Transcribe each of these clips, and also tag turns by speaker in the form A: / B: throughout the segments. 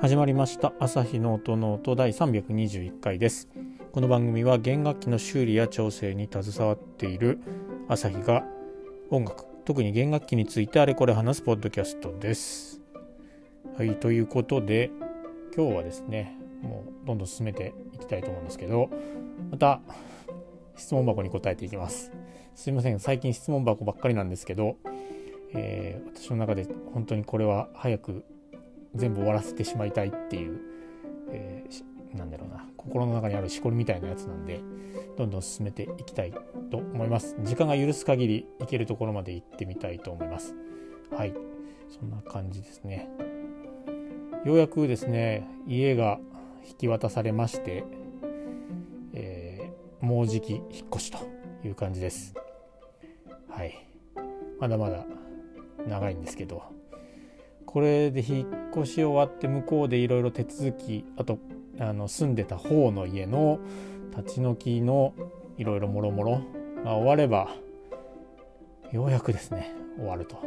A: 始まりました。朝日の音ノート第321回です。この番組は弦楽器の修理や調整に携わっている朝日が音楽特に弦楽器についてあれこれ話すポッドキャストです。はいということで今日はですねもうどんどん進めていきたいと思うんですけどまた質問箱に答えていきます。すいません最近質問箱ばっかりなんですけど、えー、私の中で本当にこれは早く全部終わらせてしまいたいっていう、えー、なんだろうな心の中にあるしこりみたいなやつなんでどんどん進めていきたいと思います。時間が許す限り行けるところまで行ってみたいと思います。はい。そんな感じですね。ようやくですね家が引き渡されまして、もうじき引っ越しという感じです。はい。まだまだ長いんですけど。これで引っ越し終わって向こうでいろいろ手続きあとあの住んでた方の家の立ち退きのいろいろもろもろが終わればようやくですね終わると、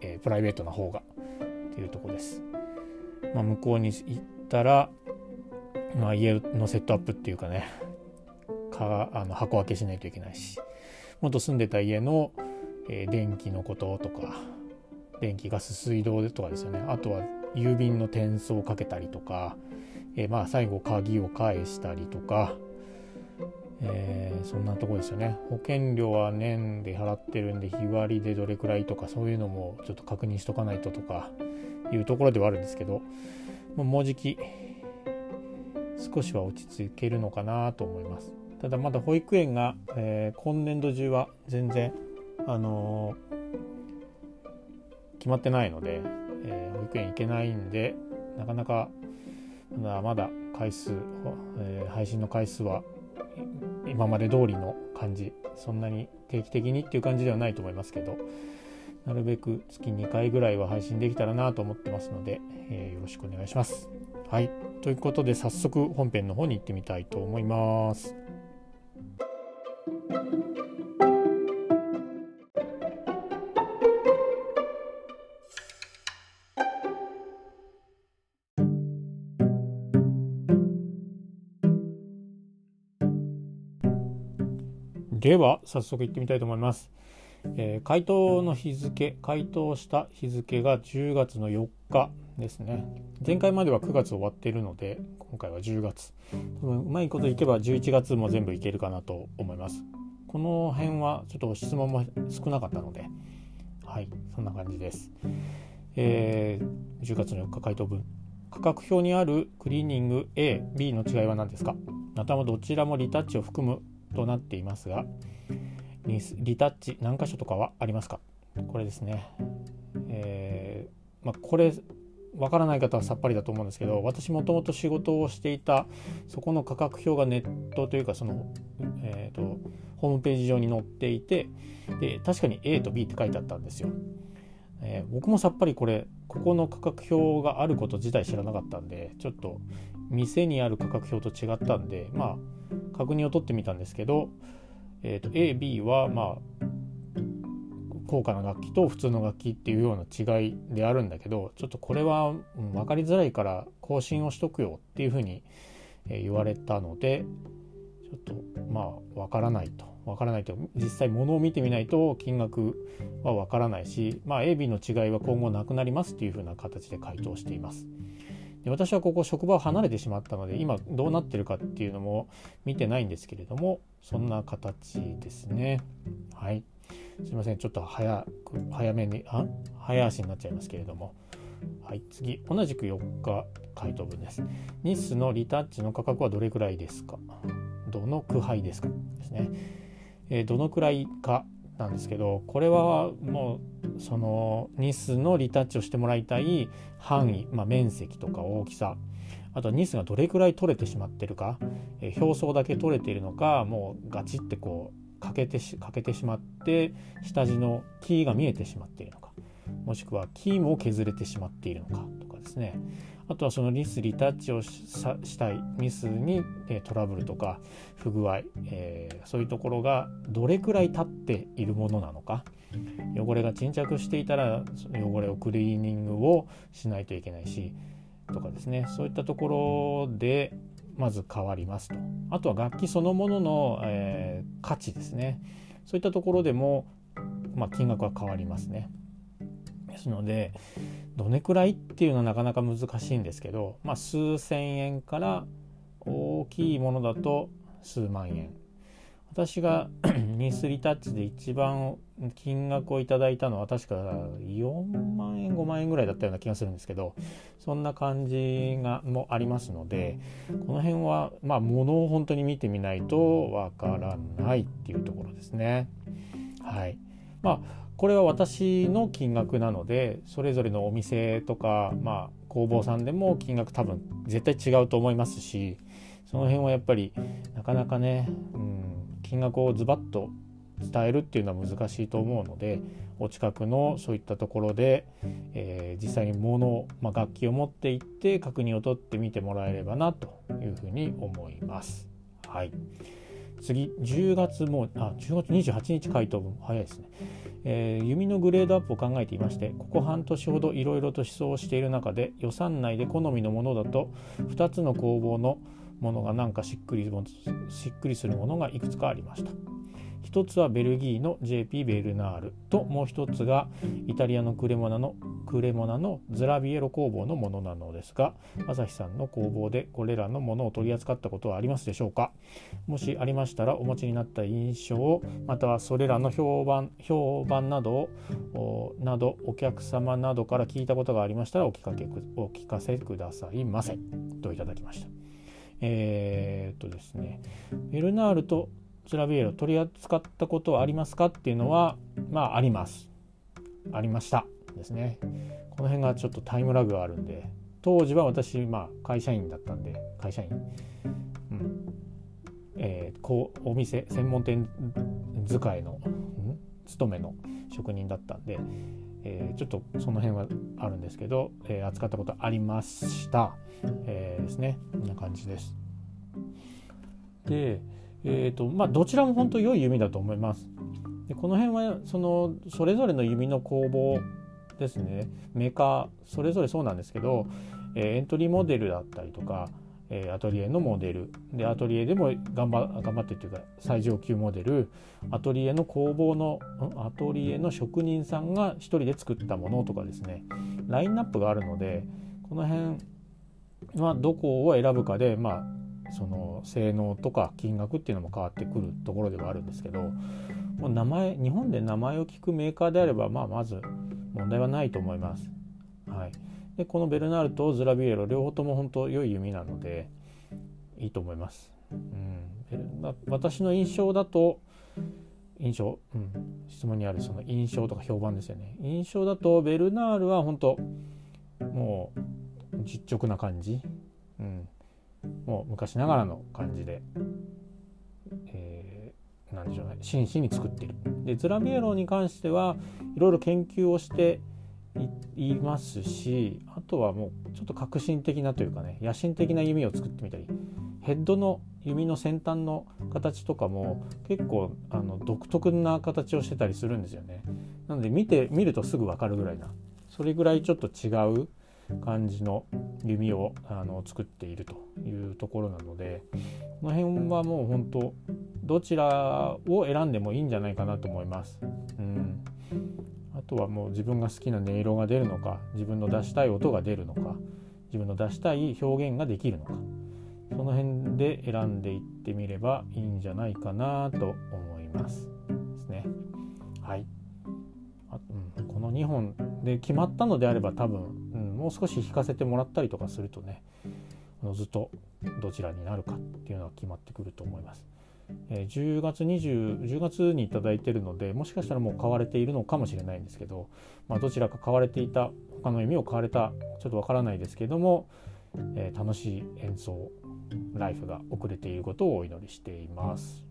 A: えー、プライベートな方がっていうとこです。まあ、向こうに行ったら、まあ、家のセットアップっていうかね。かあの箱開けしないといけないし元住んでた家の、えー、電気のこととか電気ガス水道とかですよね。あとは郵便の転送をかけたりとか、えー、まあ最後鍵を返したりとか、えー、そんなとこですよね。保険料は年で払ってるんで日割りでどれくらいとかそういうのもちょっと確認しとかないととかいうところではあるんですけどもうじき少しは落ち着けるのかなと思います。ただまだ保育園が、えー、今年度中は全然あのー、決まってないので、えー、保育園行けないんでなかなかまだまだ回数、え配信の回数は今まで通りの感じそんなに定期的にっていう感じではないと思いますけどなるべく月2回ぐらいは配信できたらなと思ってますので、えー、よろしくお願いします。はい。ということで早速本編の方に行ってみたいと思います。では早速行ってみたいと思います。えー、回答の日付回答した日付が10月の4日ですね。前回までは9月終わっているので今回は10月。多分うまいこといけば11月も全部いけるかなと思います。この辺はちょっと質問も少なかったのではいそんな感じです、えー、10月の4日回答分価格表にあるクリーニング A、B の違いは何ですか？またもどちらもリタッチを含むとなっていますがリタッチ何箇所とかはありますか？これですね。えー、まあ、これわからない方はさっぱりだと思うんですけど私もともと仕事をしていたそこの価格表がネットというかその、えーと、ホームページ上に載っていてで確かに A と B って書いてあったんですよ。えー、僕もさっぱりこれここの価格表があること自体知らなかったんでちょっと店にある価格表と違ったんでまあ確認を取ってみたんですけどえーと、AB はまあ高価な楽器と普通の楽器っていうような違いであるんだけどちょっとこれは分かりづらいから更新をしとくよっていうふうに言われたのでちょっとまあ分からないと分からないと実際物を見てみないと金額は分からないし、まあ、AB の違いは今後なくなりますっていうふうな形で回答しています。で私はここ職場を離れてしまったので今どうなってるかっていうのも見てないんですけれどもそんな形ですね。はい。すいません。ちょっと早く早めにあ？早足になっちゃいますけれども。はい。次。同じく4日回答文です。ニスのリタッチの価格はどれくらいですか？どの区配ですか？ですね、えー、どのくらいかなんですけどこれはもうそのニスのリタッチをしてもらいたい範囲、まあ、面積とか大きさあとはニスがどれくらい取れてしまってるか、えー、表層だけ取れているのかもうガチってこう欠けてし欠けてしまって下地のキーが見えてしまっているのかもしくはキーも削れてしまっているのかとかですね。あとはそのリスリタッチをしたいミスに、えトラブルとか不具合、えー、そういうところがどれくらい経っているものなのか。汚れが沈着していたら汚れをクリーニングをしないといけないしとかですね。そういったところでまず変わりますと。あとは楽器そのものの、えー、価値ですね。そういったところでも、まあ、金額は変わりますね。ですのでどれくらいっていうのはなかなか難しいんですけど、まあ、数千円から大きいものだと数万円私が ニスリタッチで一番金額をいただいたのは確か4万円5万円ぐらいだったような気がするんですけどそんな感じがもありますのでこの辺はまあ物を本当に見てみないとわからないっていうところですね。はいまあこれは私の金額なのでそれぞれのお店とか、まあ、工房さんでも金額多分絶対違うと思いますしその辺はやっぱりなかなかね、うん、金額をズバッと伝えるっていうのは難しいと思うのでお近くのそういったところで、えー、実際に物を、まあ、楽器を持って行って確認を取ってみてもらえればなというふうに思います。はい、次10月もあ10月28日回答分早いですね、えー、弓のグレードアップを考えていましてここ半年ほどいろいろと思想をしている中で予算内で好みのものだと2つの工房のものがなんかしっくりしっくりするものがいくつかありました。一つはベルギーの JP ベルナールともう一つがイタリアのクレモナのクレモナのズラビエロ工房のものなのですが朝日さんの工房でこれらのものを取り扱ったことはありますでしょうか？もしありましたらお持ちになった印象またはそれらの評判評判などなどお客様などから聞いたことがありましたらお聞かけお聞かせくださいませ。といただきました。えー、っとですね。ベルナールとツラビエロ取り扱ったことはありますかっていうのはまああります。ありました。ですね。この辺がちょっとタイムラグがあるんで当時は私まあ会社員だったんで会社員。うん。えー、こうお店専門店使いの、うん、勤めの職人だったんで、えー、ちょっとその辺はあるんですけど、えー、扱ったことありました、えー、ですね。こんな感じです。でえーとまあ、どちらも本当良い弓だと思います。でこの辺はそのそれぞれの弓の工房ですね。メーカーそれぞれそうなんですけど、えー、エントリーモデルだったりとか、えー、アトリエのモデル。でアトリエでも頑張頑張ってっていうか最上級モデル。アトリエの工房のアトリエの職人さんが一人で作ったものとかですね。ラインナップがあるのでこの辺はどこを選ぶかでまあその性能とか金額っていうのも変わってくるところではあるんですけどもう名前日本で名前を聞くメーカーであれば、まあ、まず問題はないと思います。はい、でこのベルナールとズラビエロ両方とも本当良い弓なのでいいと思います。うん、私の印象だと印象、うん、質問にあるその印象とか評判ですよね。印象だとベルナールは本当もう実直な感じ、うん、もう昔ながらの感じで、えー、なんでしょうね真摯に作っている。でズラビエロに関してはいろいろ研究をしていますしあとはもうちょっと革新的なというかね野心的な弓を作ってみたりヘッドの弓の先端の形とかも結構あの独特な形をしてたりするんですよね。なので見て見るとすぐ分かるぐらいなそれぐらいちょっと違う感じの弓をあの作っているというところなのでこの辺はもう本当どちらを選んでもいいんじゃないかなと思います。うんあとはもう自分が好きな音色が出るのか自分の出したい音が出るのか自分の出したい表現ができるのかその辺で選んでいってみればいいんじゃないかなと思います。ですね。はい。この2本で決まったのであれば多分うんもう少し引かせてもらったりとかするとねずっとどちらになるかっていうのは決まってくると思います。えー、10月20 10月に頂いてるのでもしかしたらもう買われているのかもしれないんですけど、まあ、どちらか買われていた他の意味を買われたちょっとわからないですけども、えー、楽しい演奏ライフが遅れていることをお祈りしています。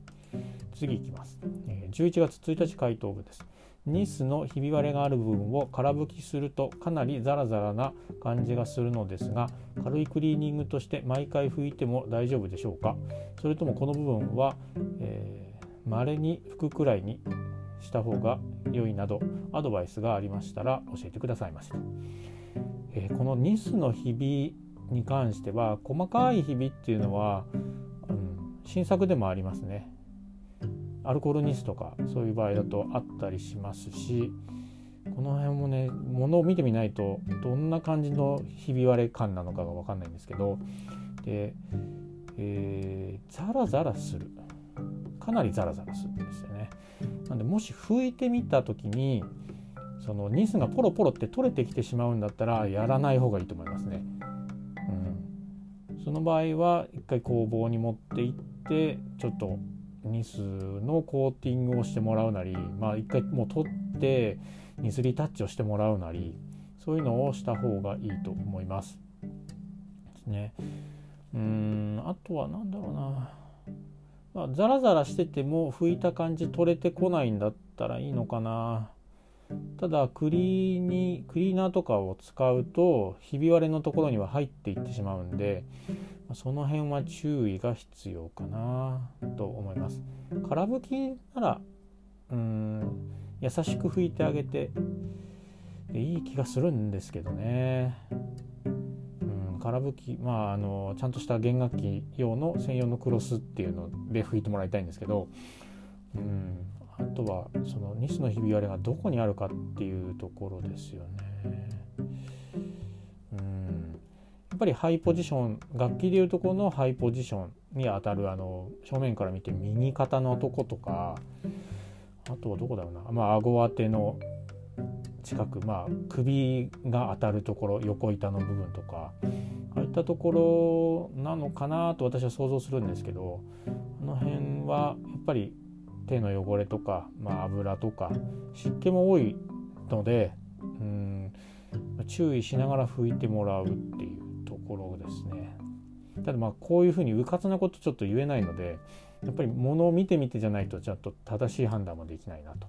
A: 次いきます、えー、11月1日回答部です。ニスのひび割れがある部分を空拭きするとかなりザラザラな感じがするのですが軽いクリーニングとして毎回拭いても大丈夫でしょうか？それともこの部分はまれ、えー、に拭くくらいにした方が良いなどアドバイスがありましたら教えてくださいませ、えー、このニスのひびに関しては細かいひびっていうのは、うん、新作でもありますね。アルコールニスとかそういう場合だとあったりしますしこの辺もねものを見てみないとどんな感じのひび割れ感なのかが分かんないんですけどで、えー、ザラザラするかなりザラザラするんですよね。なんでもし拭いてみた時にそのニスがポロポロって取れてきてしまうんだったらやらない方がいいと思いますね。うん、その場合は一回工房に持って行ってちょっとニスのコーティングをしてもらうなりまあ一回もう取ってニスリタッチをしてもらうなりそういうのをした方がいいと思います。ですね。うんあとは何だろうな、まあ、ザラザラしてても拭いた感じ取れてこないんだったらいいのかな。ただクリーにクリーナーとかを使うとひび割れのところには入っていってしまうんでその辺は注意が必要かなと思います。空拭きならうん優しく拭いてあげてでいい気がするんですけどね。うん空拭きまああのちゃんとした弦楽器用の専用のクロスっていうので拭いてもらいたいんですけど、うん、あとはそのニスのひび割れがどこにあるかっていうところですよね。っぱりハイポジション楽器でいうとこのハイポジションに当たるあの正面から見て右肩のとことかあとはどこだろうな。まあ顎当ての近くまあ首が当たるところ横板の部分とかああいったところなのかなと私は想像するんですけどあの辺はやっぱり手の汚れとか、まあ、油とか湿気も多いのでうん注意しながら拭いてもらうっていう。ころですね。ただまあこういうふうにうかつなことちょっと言えないのでやっぱり物を見てみてじゃないとちょっと正しい判断もできないなと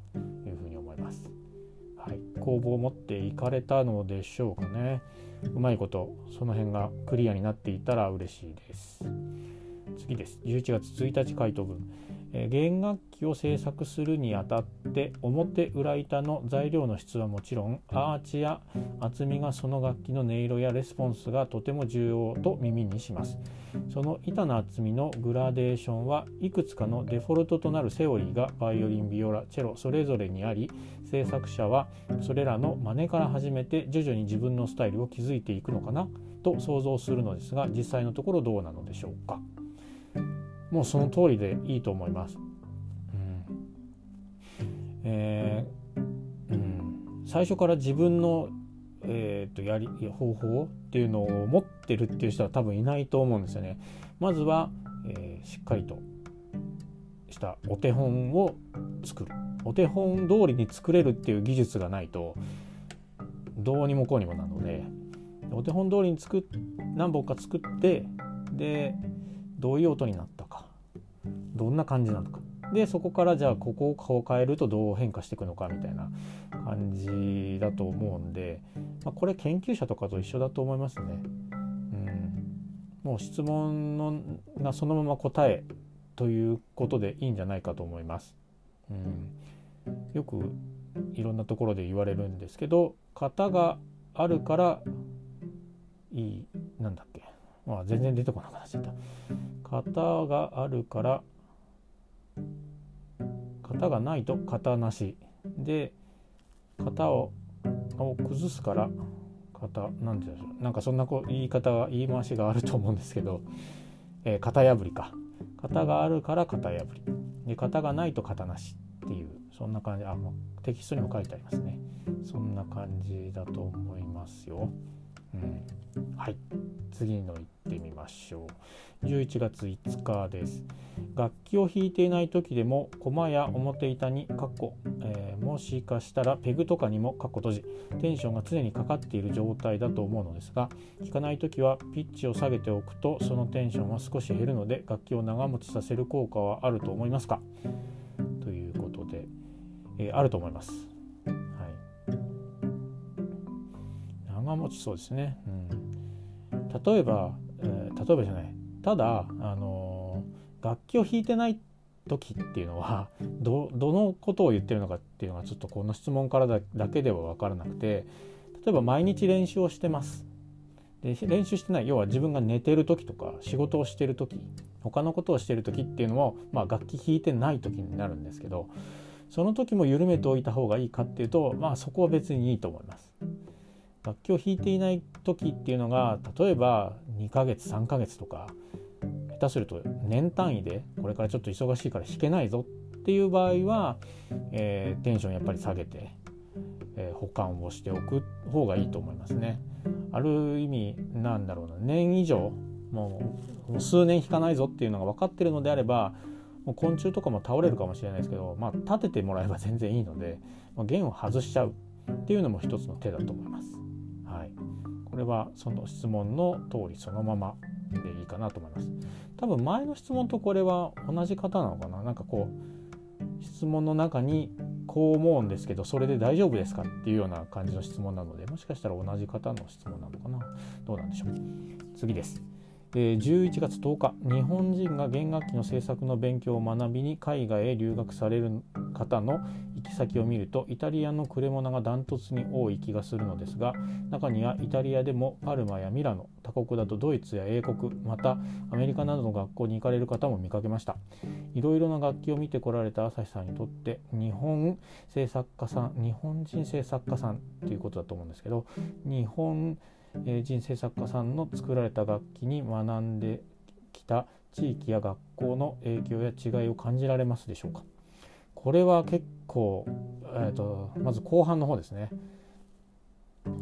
A: いうふうに思います。はい、工房を持っていかれたのでしょうかね。うまいことその辺がクリアになっていたら嬉しいです。次です。11月1日回答文。え弦楽器を制作するにあたって表裏板の材料の質はもちろんアーチや厚みがその楽器の音色やレスポンスがとても重要と耳にします。その板の厚みのグラデーションはいくつかのデフォルトとなるセオリーがバイオリンビオラチェロそれぞれにあり制作者はそれらの真似から始めて徐々に自分のスタイルを築いていくのかなと想像するのですが実際のところどうなのでしょうかもうその通りでいいと思います。うんえー、うん、最初から自分の、えー、とやり方法っていうのを持ってるっていう人は多分いないと思うんですよね。まずは、えー、しっかりとしたお手本を作るお手本通りに作れるっていう技術がないとどうにもこうにもなのでお手本通りに作っ何本か作ってでどういう音になったどんな感じなのかでそこからじゃあここを顔を変えるとどう変化していくのかみたいな感じだと思うんで、まあ、これ研究者とかと一緒だと思いますね。うん、もう質問のがそのまま答えということでいいんじゃないかと思います。うん、よくいろんなところで言われるんですけど型があるからいいなんだっけまあ全然出てこなくなっちゃった。型があるから型がないと型なし。で型をを崩すから型なんて言うんでしょう。なんかそんなこ言い方言い回しがあると思うんですけど、えー、型破りか。型があるから型破り。で型がないと型なしっていうそんな感じ。あもうテキストにも書いてありますね。そんな感じだと思いますよ。うん、はい。次の行ってみましょう。11月5日です。楽器を弾いていない時でも駒や表板にかっこ、えー、もしかしたらペグとかにもかっこ閉じテンションが常にかかっている状態だと思うのですが弾かない時はピッチを下げておくとそのテンションは少し減るので楽器を長持ちさせる効果はあると思いますか？ということで、えー、あると思います。はい、長持ちそうですね、うん。例えば、えー、例えばじゃない。ただあの楽器を弾いてない時っていうのは どのことを言ってるのかっていうのがちょっとこの質問からだけでは分からなくて例えば毎日練習をしてます。で練習してない要は自分が寝てる時とか仕事をしてる時他のことをしてる時っていうのも、まあ、楽器弾いてない時になるんですけどその時も緩めておいた方がいいかっていうとまあそこは別にいいと思います。楽器を弾いていない時っていうのが例えば2ヶ月3ヶ月とか下手すると年単位でこれからちょっと忙しいから弾けないぞっていう場合は、えー、テンションやっぱり下げて、えー、保管をしておく方がいいと思いますね。ある意味なんだろうな年以上もう数年弾かないぞっていうのが分かってるのであればもう昆虫とかも倒れるかもしれないですけど、まあ、立ててもらえば全然いいので、ま、弦を外しちゃうっていうのも一つの手だと思います。い、これはその質問の通りそのままでいいかなと思います。多分前の質問とこれは同じ方なのかな？なんかこう質問の中にこう思うんですけどそれで大丈夫ですか？っていうような感じの質問なのでもしかしたら同じ方の質問なのかな？どうなんでしょう？次です。11月10日。日本人が弦楽器の制作の勉強を学びに海外へ留学される方の行き先を見るとイタリアのクレモナがダントツに多い気がするのですが中にはイタリアでもパルマやミラノ他国だとドイツや英国またアメリカなどの学校に行かれる方も見かけました。いろいろな楽器を見てこられた朝日さんにとって日本製作家さん日本人製作家さんっていうことだと思うんですけど日本人生作家さんの作られた楽器に学んできた地域や学校の影響や違いを感じられますでしょうか？これは結構、えーと、まず後半の方ですね。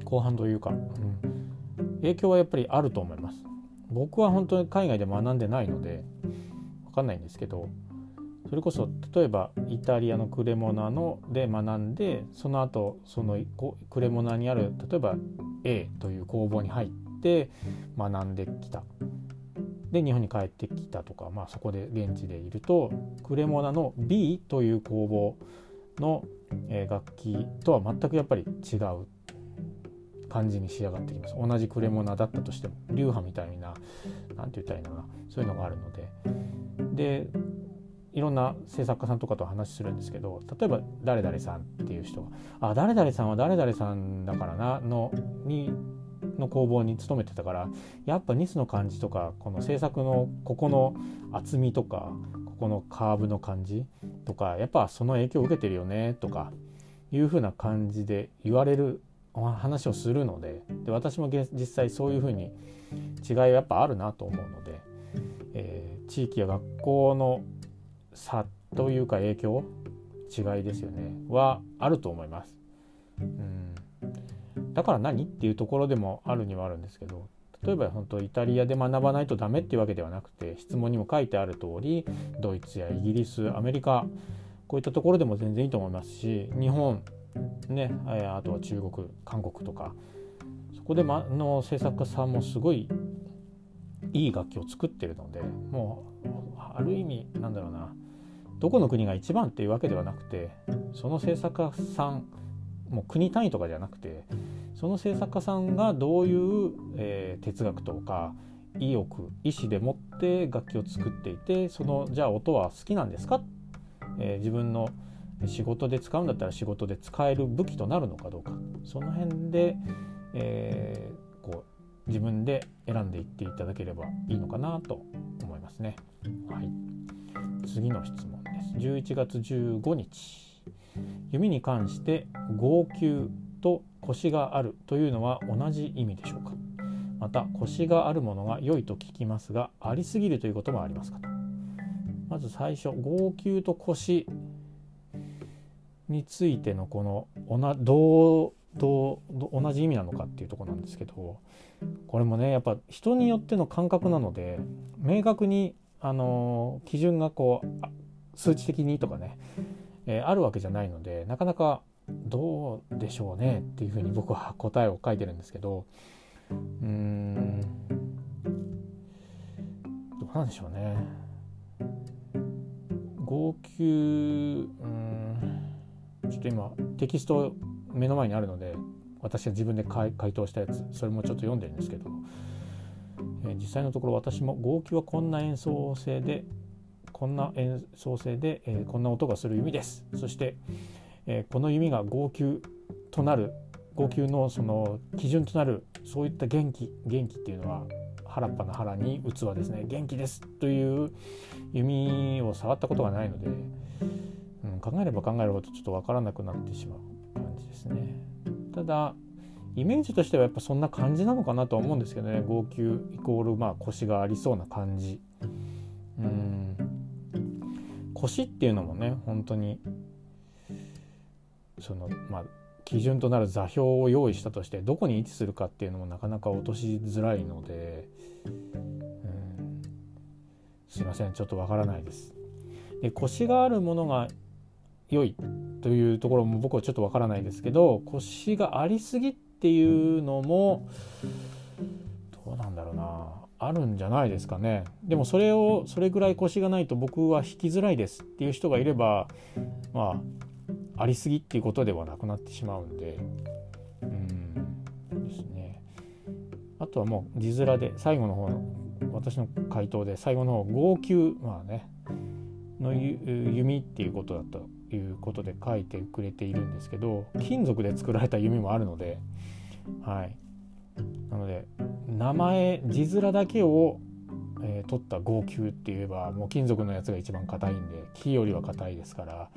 A: 後半というか、うん、影響はやっぱりあると思います。僕は本当に海外で学んでないので分かんないんですけどそれこそ例えばイタリアのクレモナので学んでその後そのクレモナにある例えば A という工房に入って学んできた。で日本に帰ってきたとか、まあ、そこで現地でいるとクレモナの B という工房の、楽器とは全くやっぱり違う感じに仕上がってきます。同じクレモナだったとしても流派みたいな何て言ったらいいのかな。そういうのがあるので。でいろんな制作家さんとかと話するんですけど例えば「誰々さん」っていう人が「あ誰々さんは誰々さんだからな」のにの工房に勤めてたからやっぱニスの感じとかこの制作のここの厚みとかここのカーブの感じとかやっぱその影響を受けてるよねとかいうふうな感じで言われる話をするのでで私も実際そういうふうに違いはやっぱあるなと思うので、えー、地域や学校の差というか影響違いですよねはあると思います。うんだから何っていうところでもあるにはあるんですけど例えば本当イタリアで学ばないとダメっていうわけではなくて質問にも書いてある通りドイツやイギリスアメリカこういったところでも全然いいと思いますし日本ねあとは中国韓国とかそこで、ま、の制作家さんもすごいいい楽器を作ってるのでもうある意味なんだろうなどこの国が一番っていうわけではなくてその制作家さんもう国単位とかじゃなくてその制作家さんがどういう、えー、哲学とか意欲意思でもって楽器を作っていてそのじゃあ音は好きなんですか、えー、自分の仕事で使うんだったら仕事で使える武器となるのかどうか。その辺で、えー、こう自分で選んでいっていただければいいのかなと思いますね。はい、次の質問です。11月15日。弓に関して号泣。と腰があるというのは同じ意味でしょうか？また腰があるものが良いと聞きますがありすぎるということもありますか？とまず最初号泣と腰についてのこのおなどう同じ意味なのかっていうとこなんですけどこれもねやっぱ人によっての感覚なので明確にあの基準がこう数値的にとかね、えー、あるわけじゃないのでなかなかどうでしょうねっていうふうに僕は答えを書いてるんですけどうーんどうなんでしょうね。号泣うんちょっと今テキスト目の前にあるので私が自分で回答したやつそれもちょっと読んでるんですけど、えー、実際のところ私も号泣はこんな演奏性でこんな演奏性で、えー、こんな音がする弓です。そして、えー、この弓が号泣となる号泣のその基準となるそういった元気元気っていうのは原っぱの腹に器ですね元気ですという弓を触ったことがないので、うん、考えれば考えるほどちょっと分からなくなってしまう感じですね。ただイメージとしてはやっぱそんな感じなのかなとは思うんですけどね号泣イコールまあ腰がありそうな感じ。うん腰っていうのもね本当にそのまあ基準となる座標を用意したとしてどこに位置するかっていうのもなかなか落としづらいので、うん、すいませんちょっとわからないです。で腰があるものが良いというところも僕はちょっとわからないですけど腰がありすぎっていうのもどうなんだろうな。あるんじゃないですかね。でもそれをそれぐらい腰がないと僕は引きづらいですっていう人がいればまあありすぎっていうことではなくなってしまうんで。うん。ですね。あとはもう字面で最後の方の私の回答で最後の方号泣まあね。の弓っていうことだということで書いてくれているんですけど金属で作られた弓もあるのではい。なので名前字面だけをえー、取った号泣って言えばもう金属のやつが一番硬いんで木よりは硬いですから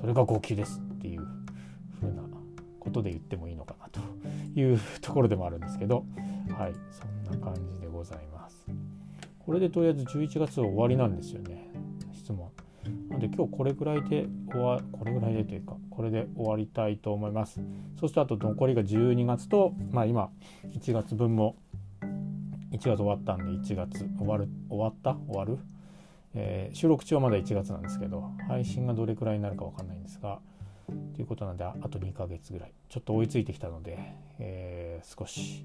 A: それが号泣ですっていう風なことで言ってもいいのかなというところでもあるんですけどはいそんな感じでございます。これでとりあえず11月は終わりなんですよね質問。なので今日これぐらいで終わこれぐらいでというかこれで終わりたいと思います。そしてあと残りが12月とまあ今1月分も1月終わったんで1月。終わる終わった？終わる、えー、収録中はまだ1月なんですけど配信がどれくらいになるか分かんないんですがということなんであと2ヶ月ぐらい。ちょっと追いついてきたので、えー、少し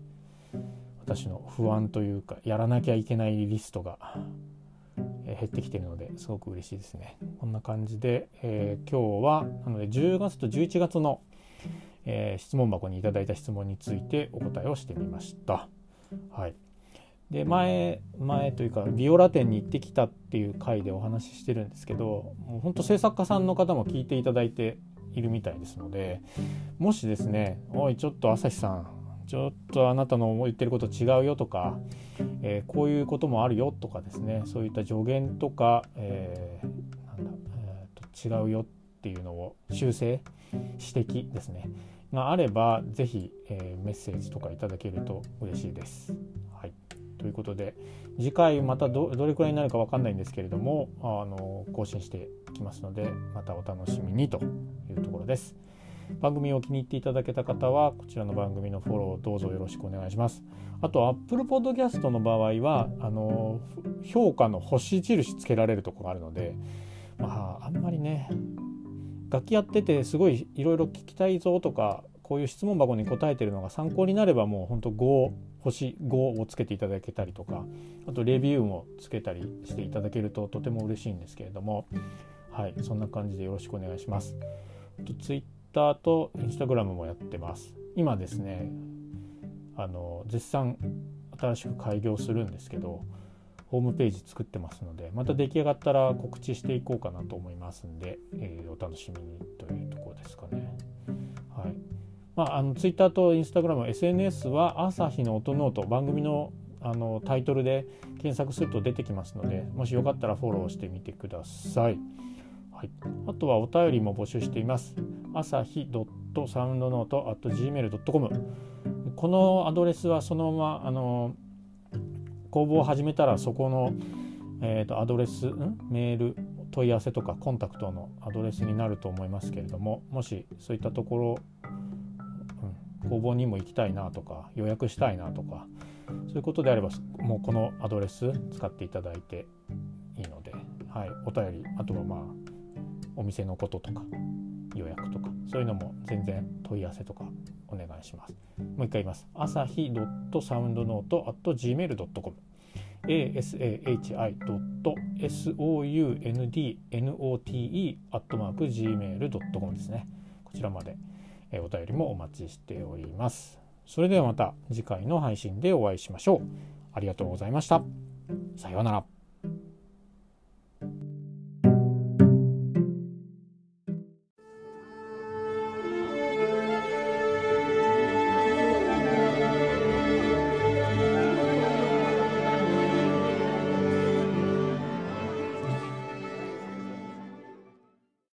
A: 私の不安というかやらなきゃいけないリストが減ってきてるのですごく嬉しいですね。こんな感じで、えー、今日はなので10月と11月の、えー、質問箱にいただいた質問についてお答えをしてみました。はい、で前前というかビオラ店に行ってきたっていう回でお話ししてるんですけどもうほんと制作家さんの方も聞いていただいているみたいですのでもしですね「おいちょっと朝日さんちょっとあなたの言ってること違うよ」とか、えー、こういうこともあるよとかですねそういった助言とか、えー、なんだ、えー、と違うよっていうのを修正指摘ですねがあれば是非、えー、メッセージとかいただけると嬉しいです。ということで次回またどれくらいになるか分かんないんですけれどもあの更新していきますのでまたお楽しみにというところです。番組を気に入っていただけた方はこちらの番組のフォローどうぞよろしくお願いします。あと Apple Podcast の場合はあの評価の星印つけられるとこがあるので、まあ、あんまりね楽器やっててすごいいろいろ聞きたいぞとかこういう質問箱に答えてるのが参考になればもうほんと5星5をつけていただけたりとかあとレビューもつけたりしていただけるととても嬉しいんですけれどもはいそんな感じでよろしくお願いします。と Twitter と Instagram もやってます。今ですねあの絶賛新しく開業するんですけどホームページ作ってますのでまた出来上がったら告知していこうかなと思いますんで、えー、お楽しみにというところですかね。はいまあ、あのツイッターとインスタグラム SNS は朝日の音ノート番組のあのタイトルで検索すると出てきますのでもしよかったらフォローしてみてください。はい、あとはお便りも募集しています。朝日 .soundnote.gmail.com このアドレスはそのままあの公募を始めたらそこの、えーと、アドレスん？メール問い合わせとかコンタクトのアドレスになると思いますけれどももしそういったところ工房にも行きたいなとか予約したいなとかそういうことであればもうこのアドレス使っていただいていいので、はい、お便りあとはまあお店のこととか予約とかそういうのも全然問い合わせとかお願いします。もう一回言います。朝日 .soundnote.gmail.com asahi.soundnote.gmail.com ですね。こちらまで。えお便りもお待ちしております。それではまた次回の配信でお会いしましょう。ありがとうございました。さようなら。